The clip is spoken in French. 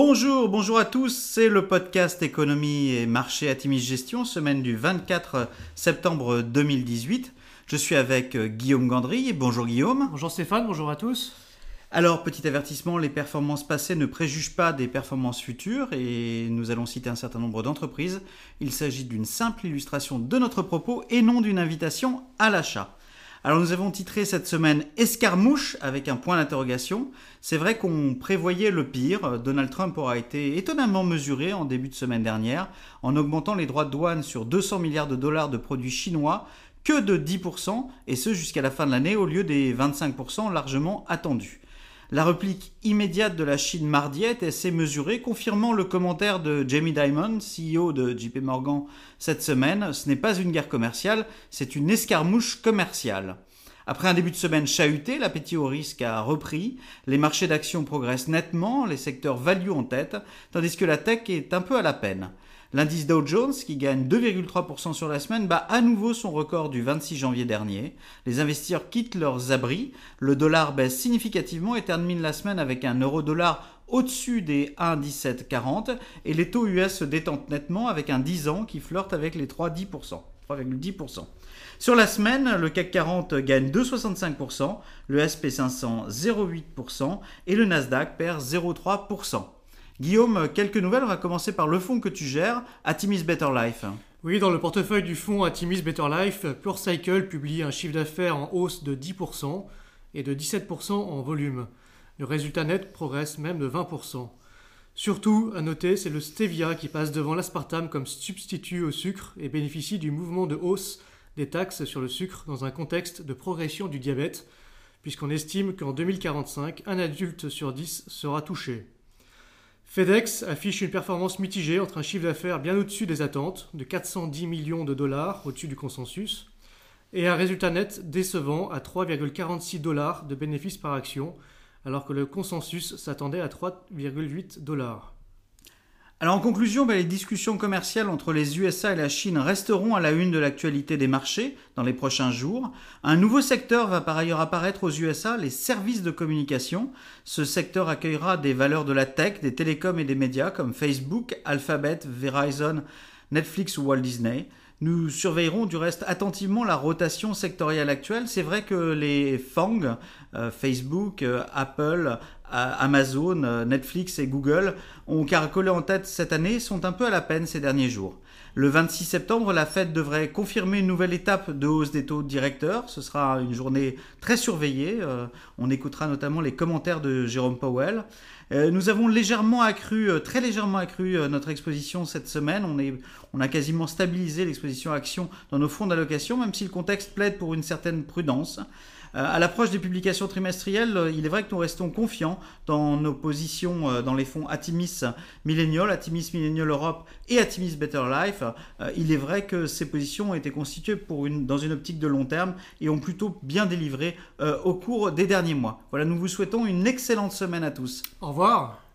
Bonjour, bonjour à tous, c'est le podcast économie et marché Atimis Gestion, semaine du 24 septembre 2018. Je suis avec euh, Guillaume Gandry. Bonjour Guillaume. Bonjour Stéphane, bonjour à tous. Alors, petit avertissement, les performances passées ne préjugent pas des performances futures et nous allons citer un certain nombre d'entreprises. Il s'agit d'une simple illustration de notre propos et non d'une invitation à l'achat. Alors nous avons titré cette semaine Escarmouche avec un point d'interrogation. C'est vrai qu'on prévoyait le pire. Donald Trump aura été étonnamment mesuré en début de semaine dernière en augmentant les droits de douane sur 200 milliards de dollars de produits chinois que de 10% et ce jusqu'à la fin de l'année au lieu des 25% largement attendus. La réplique immédiate de la Chine mardi est assez mesurée, confirmant le commentaire de Jamie Dimon, CEO de JP Morgan cette semaine. Ce n'est pas une guerre commerciale, c'est une escarmouche commerciale. Après un début de semaine chahuté, l'appétit au risque a repris, les marchés d'actions progressent nettement, les secteurs value en tête, tandis que la tech est un peu à la peine. L'indice Dow Jones, qui gagne 2,3% sur la semaine, bat à nouveau son record du 26 janvier dernier. Les investisseurs quittent leurs abris, le dollar baisse significativement et termine la semaine avec un euro-dollar au-dessus des 1,1740 et les taux US se détendent nettement avec un 10 ans qui flirte avec les 3,10%. 3,10%. Sur la semaine, le CAC 40 gagne 2,65%, le SP500 0,8% et le Nasdaq perd 0,3%. Guillaume, quelques nouvelles. On va commencer par le fonds que tu gères, Atimis Better Life. Oui, dans le portefeuille du fonds Atimis Better Life, Pure Cycle publie un chiffre d'affaires en hausse de 10% et de 17% en volume. Le résultat net progresse même de 20%. Surtout, à noter, c'est le stevia qui passe devant l'aspartame comme substitut au sucre et bénéficie du mouvement de hausse des taxes sur le sucre dans un contexte de progression du diabète, puisqu'on estime qu'en 2045, un adulte sur 10 sera touché. FedEx affiche une performance mitigée entre un chiffre d'affaires bien au-dessus des attentes, de 410 millions de dollars au-dessus du consensus, et un résultat net décevant à 3,46 dollars de bénéfices par action, alors que le consensus s'attendait à 3,8 dollars. Alors en conclusion, ben, les discussions commerciales entre les USA et la Chine resteront à la une de l'actualité des marchés dans les prochains jours. Un nouveau secteur va par ailleurs apparaître aux USA, les services de communication. Ce secteur accueillera des valeurs de la tech, des télécoms et des médias comme Facebook, Alphabet, Verizon, Netflix ou Walt Disney. Nous surveillerons du reste attentivement la rotation sectorielle actuelle. C'est vrai que les FANG, euh, Facebook, euh, Apple, Amazon, Netflix et Google, ont caracolé en tête cette année, sont un peu à la peine ces derniers jours. Le 26 septembre, la Fed devrait confirmer une nouvelle étape de hausse des taux directeurs. Ce sera une journée très surveillée. on écoutera notamment les commentaires de Jérôme Powell. Euh, nous avons légèrement accru, euh, très légèrement accru euh, notre exposition cette semaine. On, on a quasiment stabilisé l'exposition action dans nos fonds d'allocation, même si le contexte plaide pour une certaine prudence. Euh, à l'approche des publications trimestrielles, euh, il est vrai que nous restons confiants dans nos positions euh, dans les fonds Atimis Millennial, Atimis Millennial Europe et Atimis Better Life. il est vrai que ces positions ont été constituées dans une optique de long terme et ont plutôt bien délivré au cours des derniers mois. Voilà, nous vous souhaitons une excellente semaine à tous. Au revoir.